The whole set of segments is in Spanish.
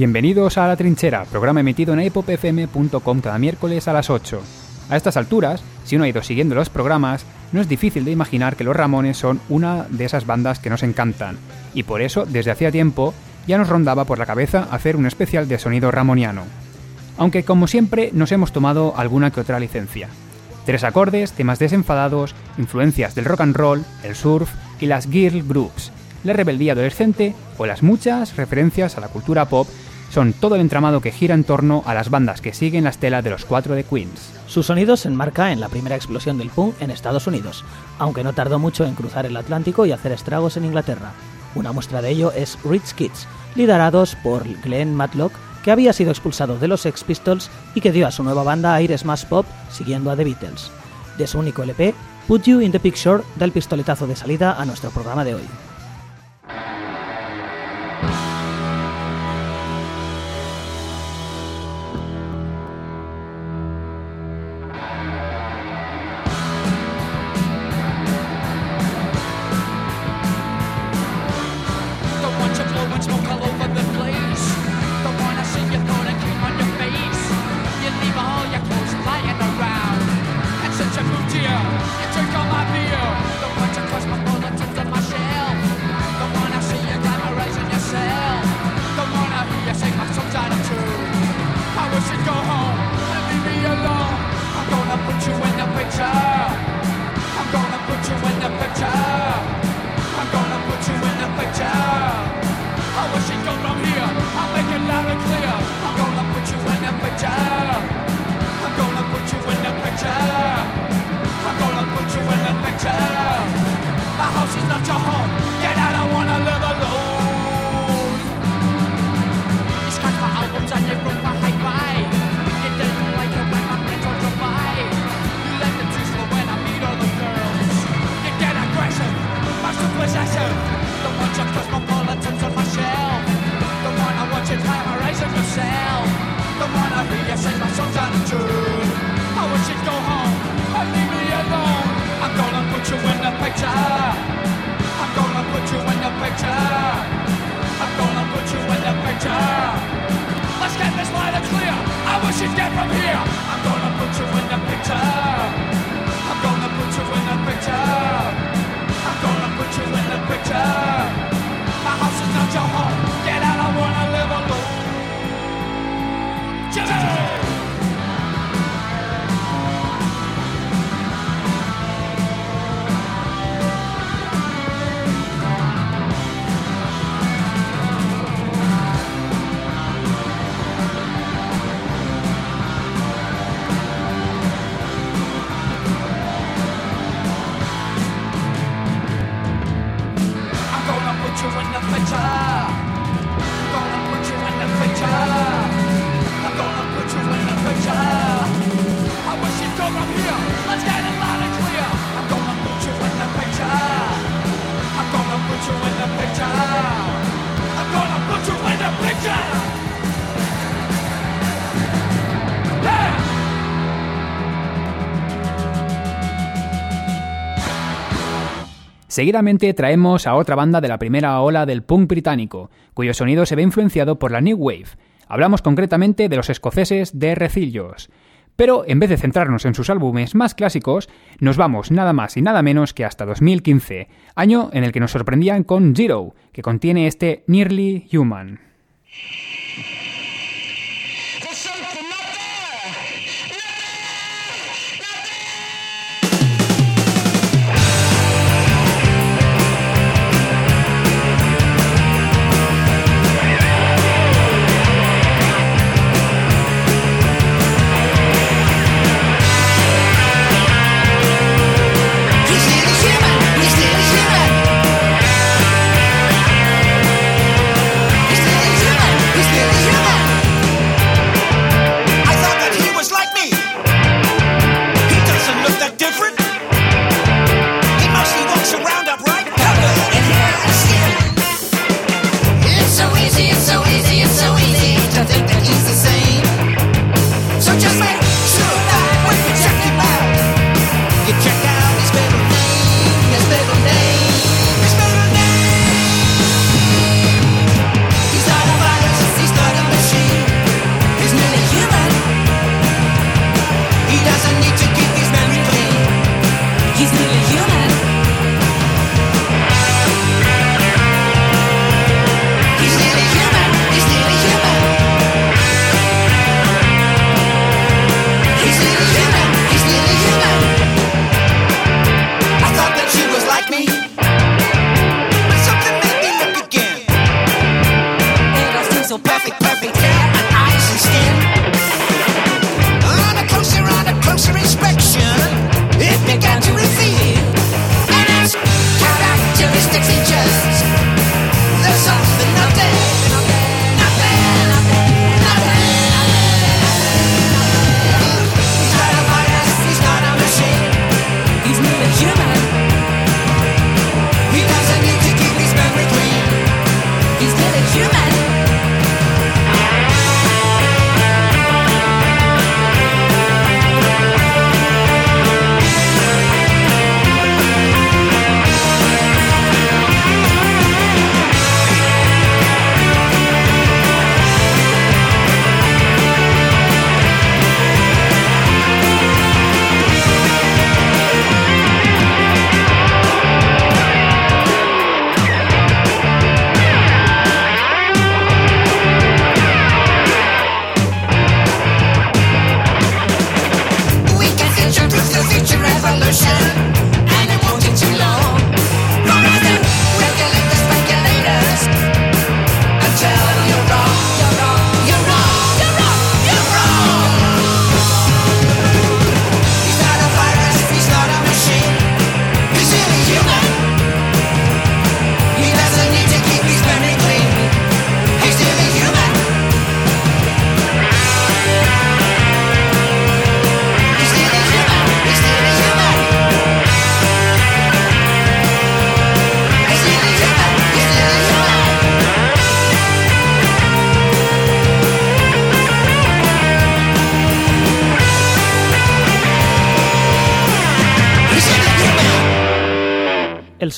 bienvenidos a La Trinchera, programa emitido en epopfm.com cada miércoles a las 8. A estas alturas, si uno ha ido siguiendo los programas, no es difícil de imaginar que los Ramones son una de esas bandas que nos encantan, y por eso, desde hacía tiempo, ya nos rondaba por la cabeza hacer un especial de sonido ramoniano. Aunque como siempre nos hemos tomado alguna que otra licencia. Tres acordes, temas desenfadados, influencias del rock and roll, el surf y las girl groups, la rebeldía adolescente o las muchas referencias a la cultura pop son todo el entramado que gira en torno a las bandas que siguen la estela de los cuatro de Queens. Su sonido se enmarca en la primera explosión del punk en Estados Unidos, aunque no tardó mucho en cruzar el Atlántico y hacer estragos en Inglaterra. Una muestra de ello es Rich Kids, liderados por Glenn Matlock, que había sido expulsado de los Sex Pistols y que dio a su nueva banda aires más pop siguiendo a The Beatles. De su único LP, Put You in the Picture da el pistoletazo de salida a nuestro programa de hoy. Seguidamente traemos a otra banda de la primera ola del punk británico, cuyo sonido se ve influenciado por la New Wave. Hablamos concretamente de los escoceses de Recillos. Pero en vez de centrarnos en sus álbumes más clásicos, nos vamos nada más y nada menos que hasta 2015, año en el que nos sorprendían con Zero, que contiene este Nearly Human.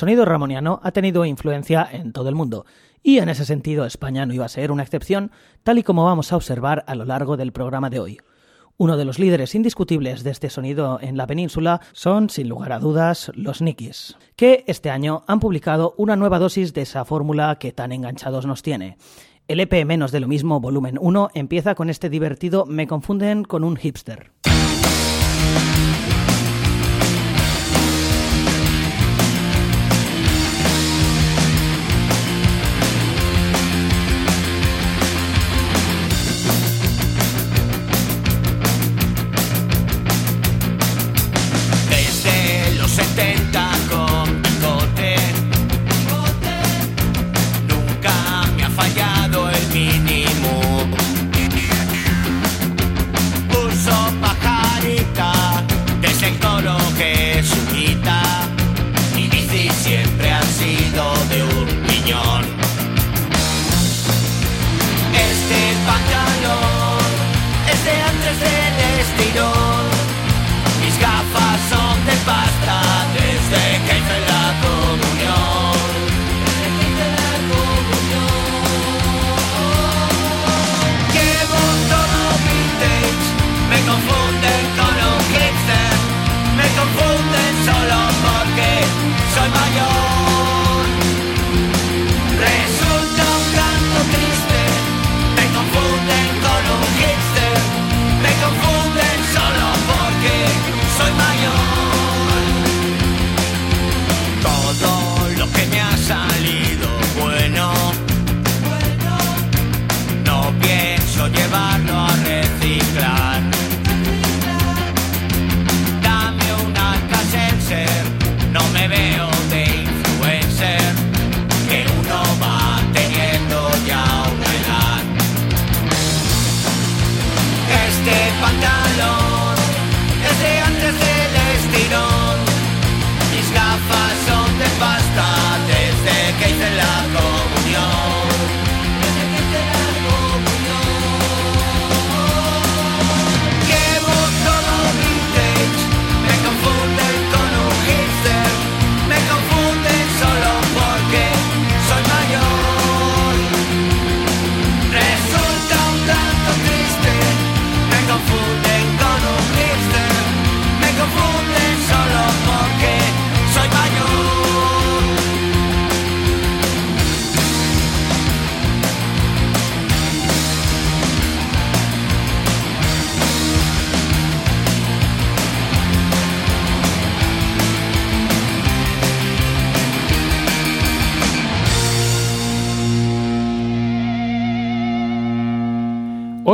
Sonido ramoniano ha tenido influencia en todo el mundo, y en ese sentido España no iba a ser una excepción, tal y como vamos a observar a lo largo del programa de hoy. Uno de los líderes indiscutibles de este sonido en la península son, sin lugar a dudas, los Nikis, que este año han publicado una nueva dosis de esa fórmula que tan enganchados nos tiene. El EP Menos de lo mismo, volumen 1, empieza con este divertido Me confunden con un hipster.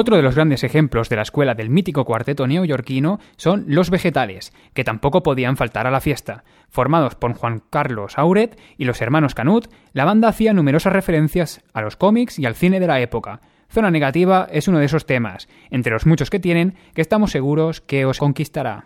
Otro de los grandes ejemplos de la escuela del mítico cuarteto neoyorquino son Los Vegetales, que tampoco podían faltar a la fiesta. Formados por Juan Carlos Auret y los hermanos Canut, la banda hacía numerosas referencias a los cómics y al cine de la época. Zona Negativa es uno de esos temas, entre los muchos que tienen, que estamos seguros que os conquistará.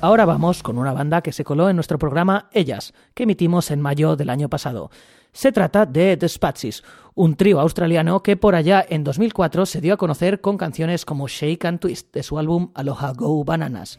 Ahora vamos con una banda que se coló en nuestro programa Ellas, que emitimos en mayo del año pasado. Se trata de The Spatsis, un trío australiano que por allá en 2004 se dio a conocer con canciones como Shake and Twist de su álbum Aloha Go Bananas.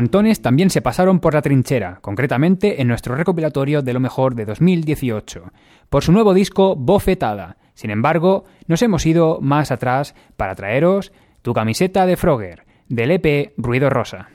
Pantones también se pasaron por la trinchera, concretamente en nuestro recopilatorio de lo mejor de 2018, por su nuevo disco Bofetada. Sin embargo, nos hemos ido más atrás para traeros tu camiseta de Frogger, del EP Ruido Rosa.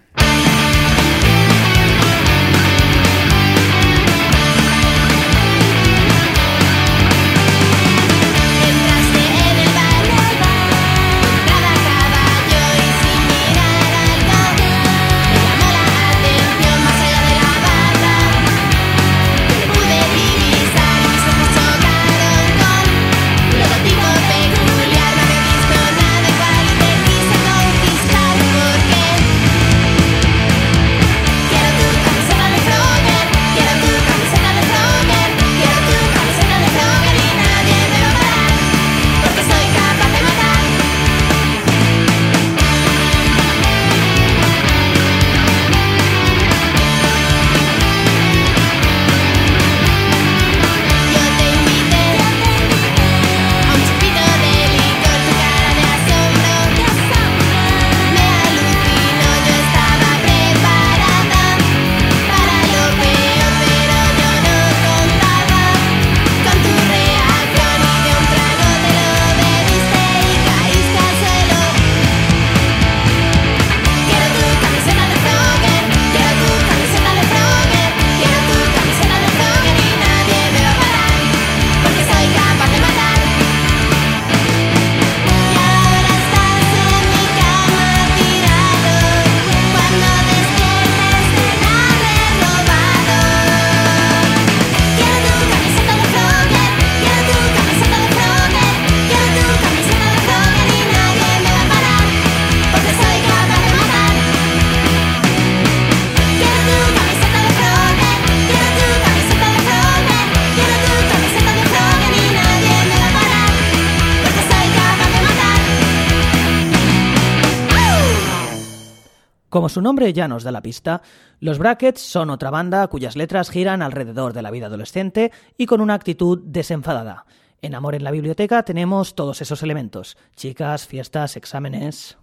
Su nombre ya nos da la pista, los Brackets son otra banda cuyas letras giran alrededor de la vida adolescente y con una actitud desenfadada. En Amor en la Biblioteca tenemos todos esos elementos, chicas, fiestas, exámenes...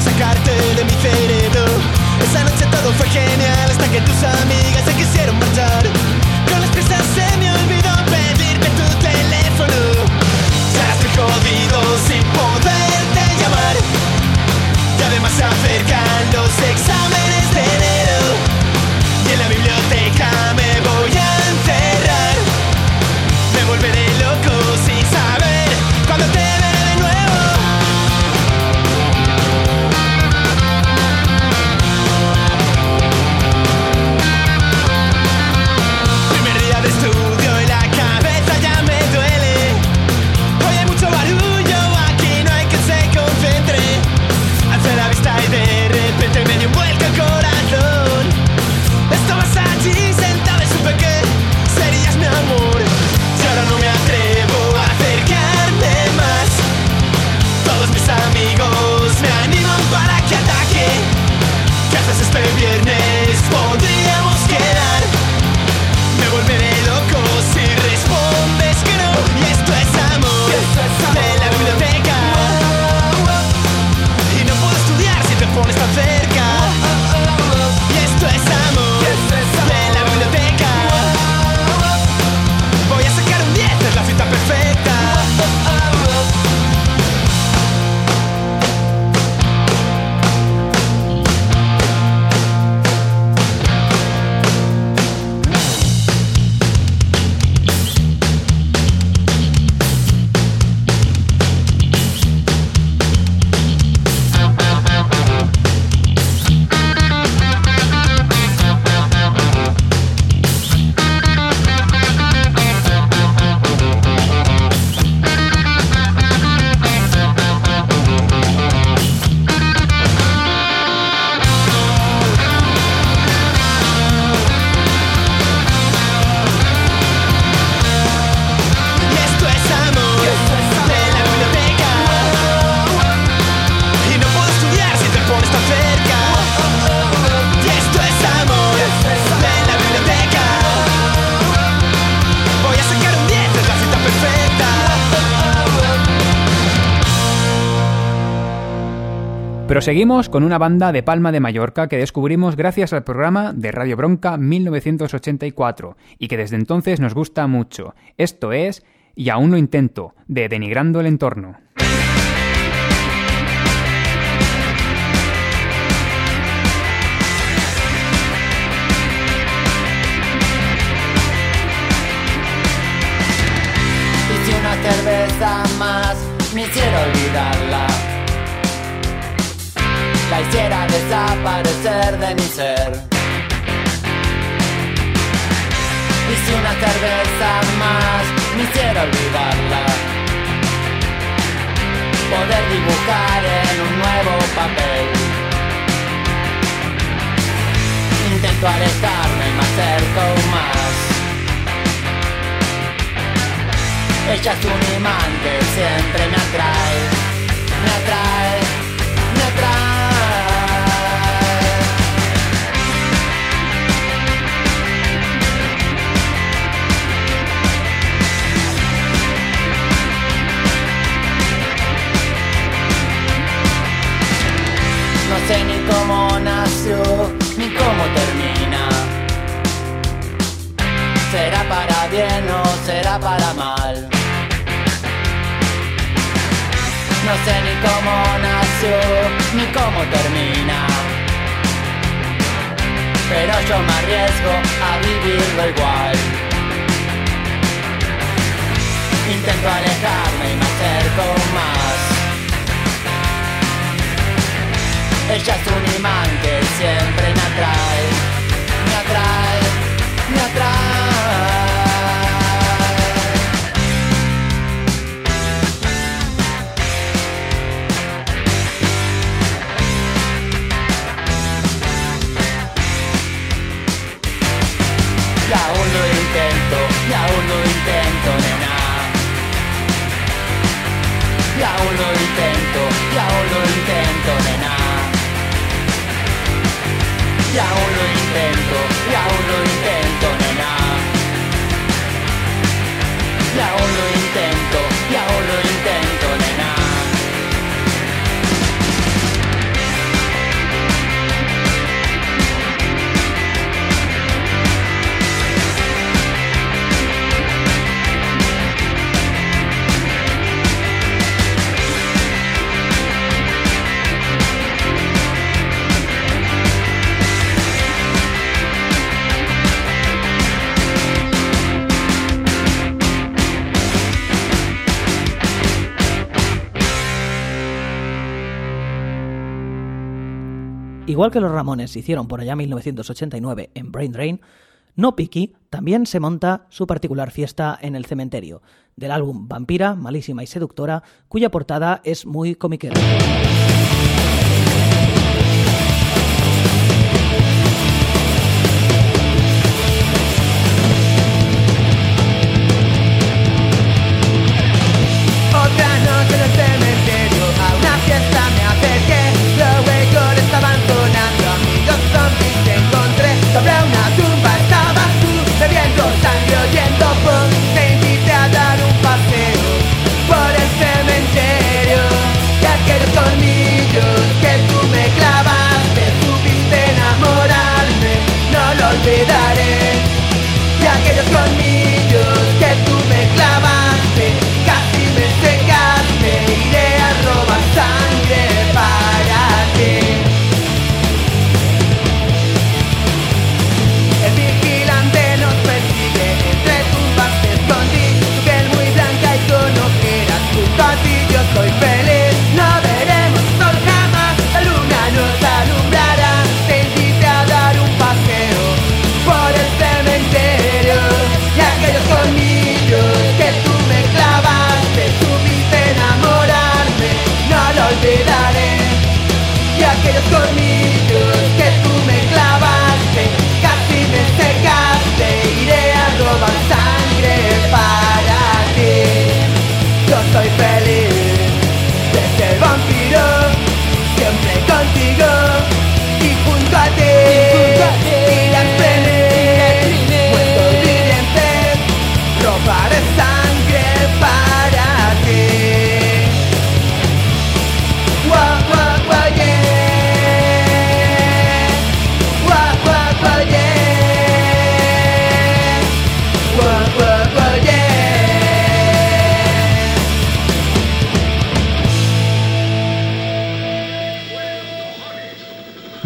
sacarte de mi cerebro. Esa noche todo fue genial hasta que tus amigas se quisieron marchar. Con las prisas se me olvidó pedirte tu teléfono. Ya estoy jodido sin poderte llamar. Y además Seguimos con una banda de Palma de Mallorca que descubrimos gracias al programa de Radio Bronca 1984 y que desde entonces nos gusta mucho. Esto es Y aún lo intento, de Denigrando el Entorno. Si una cerveza más me hiciera olvidarla la hiciera desaparecer de mi ser. Y si una cerveza más me hiciera olvidarla, poder dibujar en un nuevo papel. Intento alejarme y me acerco más. Ella un imán que siempre me atrae, me atrae, cómo nació, ni cómo termina. ¿Será para bien o será para mal? No sé ni cómo nació, ni cómo termina. Pero yo me arriesgo a vivirlo igual. Intento alejarme y me acerco más. E già tu imán que sempre Mi attrae, mi attrae, mi attrae Y aún lo intento, y aún lo intento, nena. Y lo intento, y lo intento, nena y aún intento, y aún intento. Igual que los Ramones hicieron por allá 1989 en Brain Drain, no Piki también se monta su particular fiesta en el cementerio, del álbum Vampira, Malísima y Seductora, cuya portada es muy comiquera.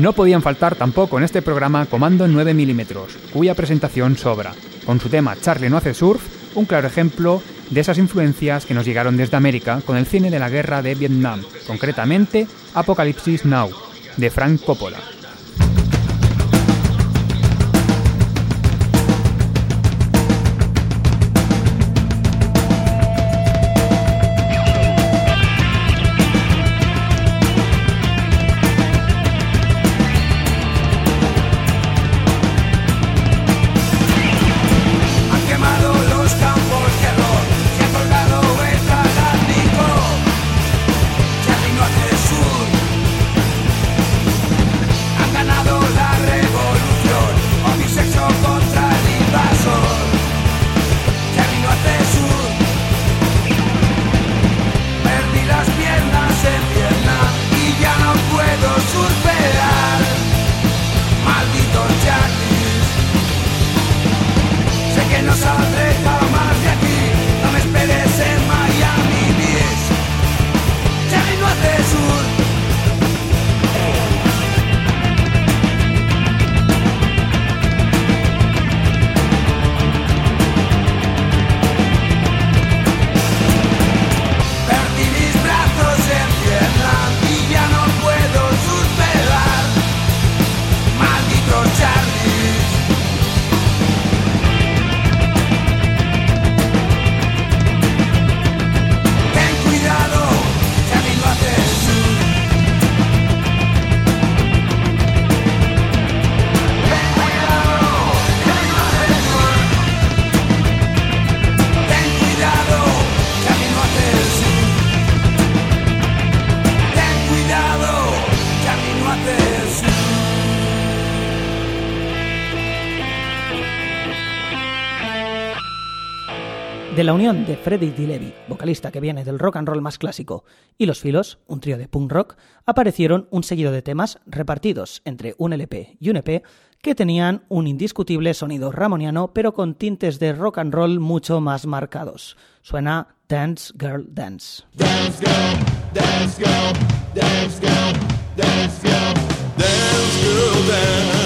No podían faltar tampoco en este programa Comando 9 mm, cuya presentación sobra, con su tema Charlie no hace surf, un claro ejemplo de esas influencias que nos llegaron desde América con el cine de la guerra de Vietnam, concretamente Apocalipsis Now, de Frank Coppola. La unión de Freddie DeLevy, vocalista que viene del rock and roll más clásico, y Los Filos, un trío de punk rock, aparecieron un seguido de temas repartidos entre un LP y un EP que tenían un indiscutible sonido ramoniano pero con tintes de rock and roll mucho más marcados. Suena Dance Girl Dance. Dance girl, dance dance girl, dance girl, dance girl, dance.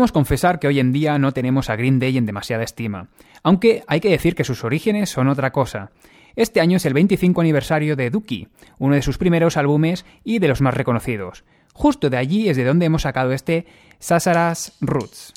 Debemos confesar que hoy en día no tenemos a Green Day en demasiada estima, aunque hay que decir que sus orígenes son otra cosa. Este año es el 25 aniversario de Dookie, uno de sus primeros álbumes y de los más reconocidos. Justo de allí es de donde hemos sacado este Sasaras Roots.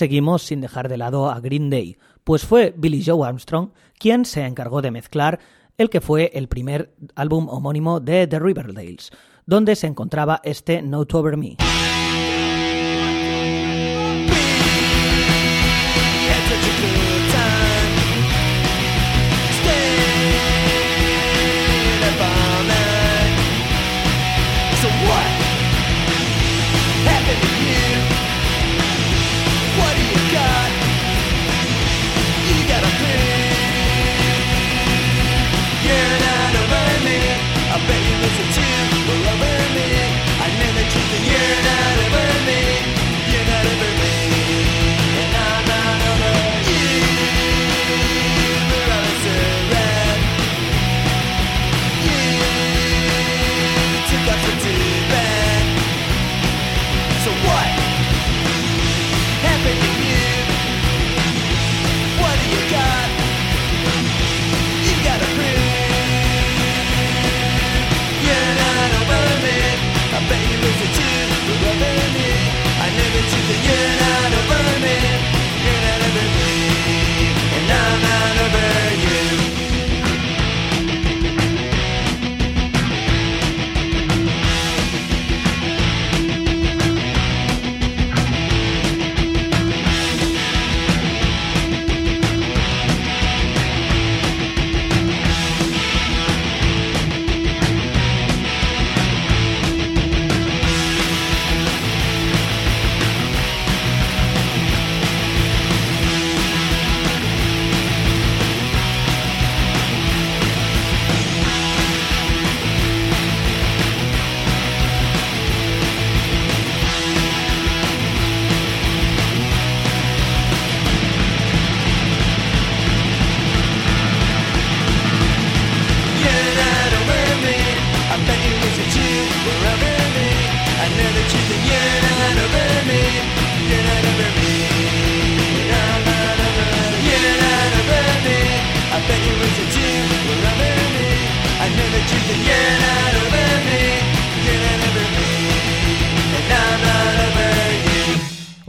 seguimos sin dejar de lado a Green Day, pues fue Billy Joe Armstrong quien se encargó de mezclar el que fue el primer álbum homónimo de The Riverdales, donde se encontraba este No Over Me.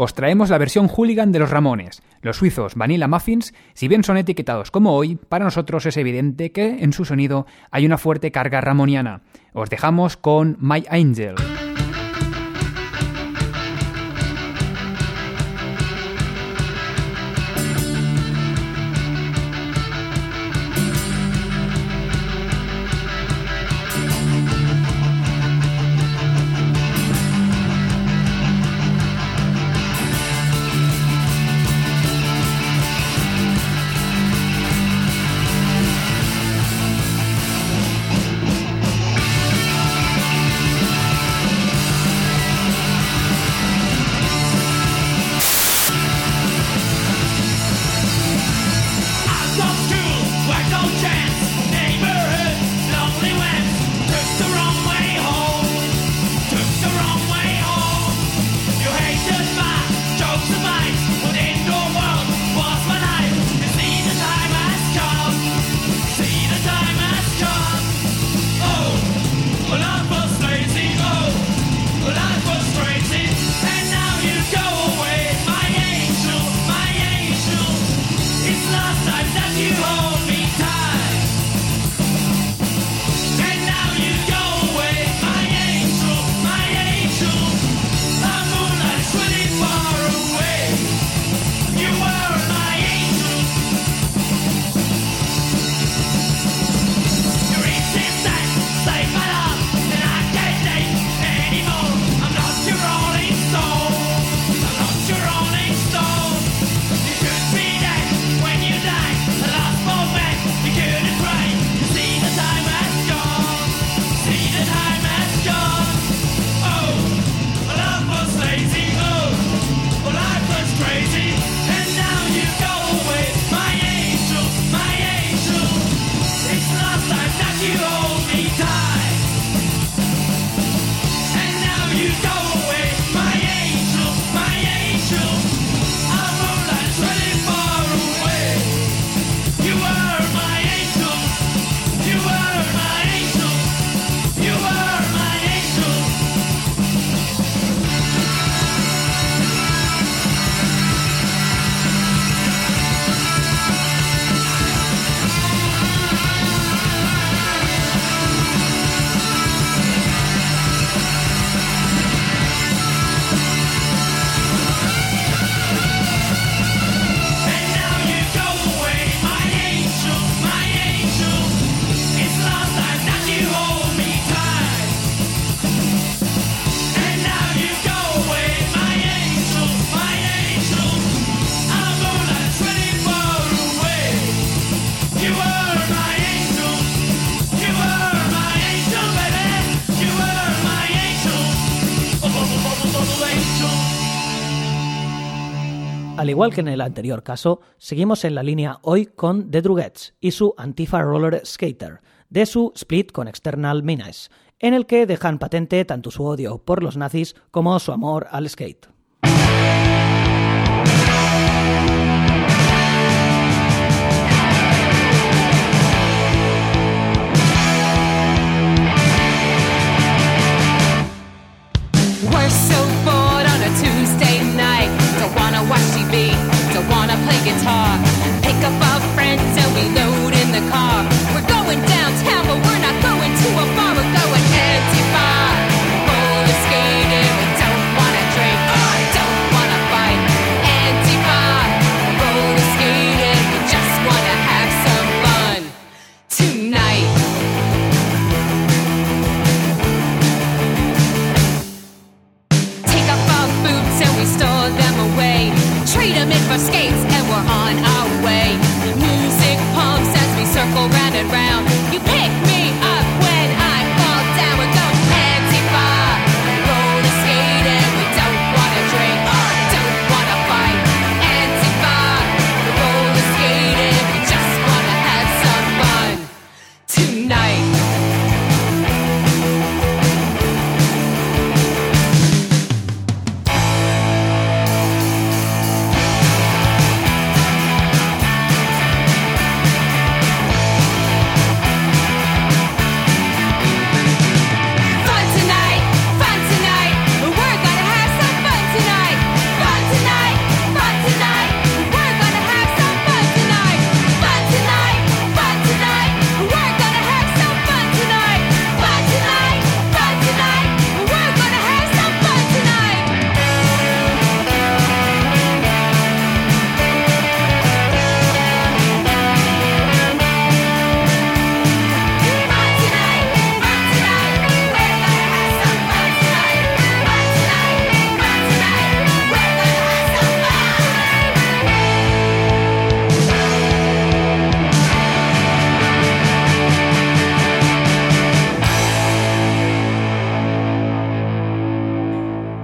os traemos la versión hooligan de los Ramones. Los suizos Vanilla Muffins, si bien son etiquetados como hoy, para nosotros es evidente que en su sonido hay una fuerte carga ramoniana. Os dejamos con My Angel. Igual que en el anterior caso, seguimos en la línea hoy con The Drugettes y su Antifa Roller Skater, de su split con External Menace, en el que dejan patente tanto su odio por los nazis como su amor al skate. Guitar. Pick up our friends and we load in the car.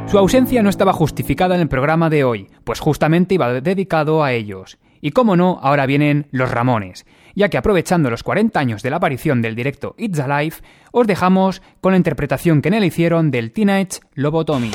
Su ausencia no estaba justificada en el programa de hoy, pues justamente iba dedicado a ellos. Y cómo no, ahora vienen los Ramones, ya que aprovechando los 40 años de la aparición del directo It's Alive, os dejamos con la interpretación que en él hicieron del Teenage Lobotomy.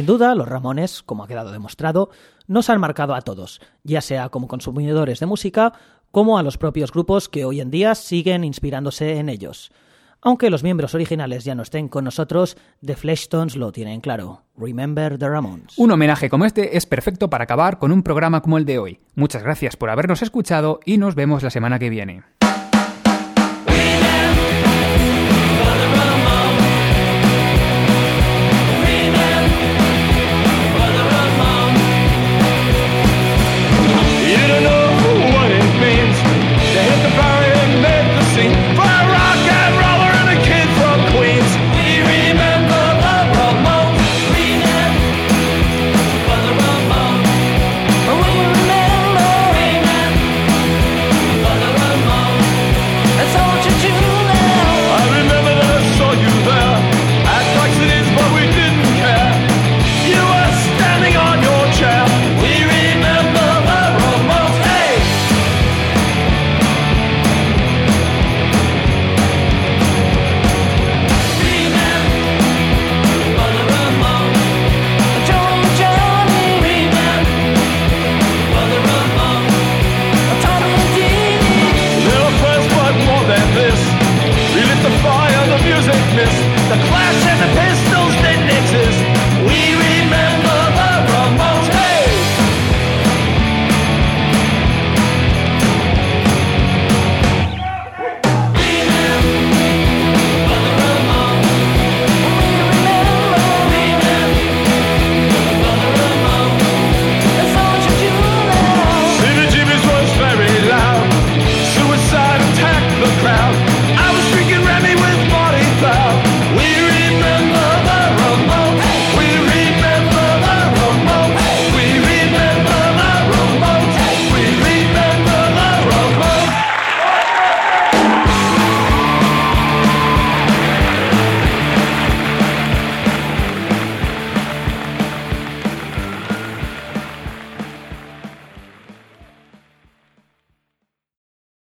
Sin duda, los Ramones, como ha quedado demostrado, nos han marcado a todos, ya sea como consumidores de música, como a los propios grupos que hoy en día siguen inspirándose en ellos. Aunque los miembros originales ya no estén con nosotros, The Fleshtones lo tienen claro. Remember the Ramones. Un homenaje como este es perfecto para acabar con un programa como el de hoy. Muchas gracias por habernos escuchado y nos vemos la semana que viene.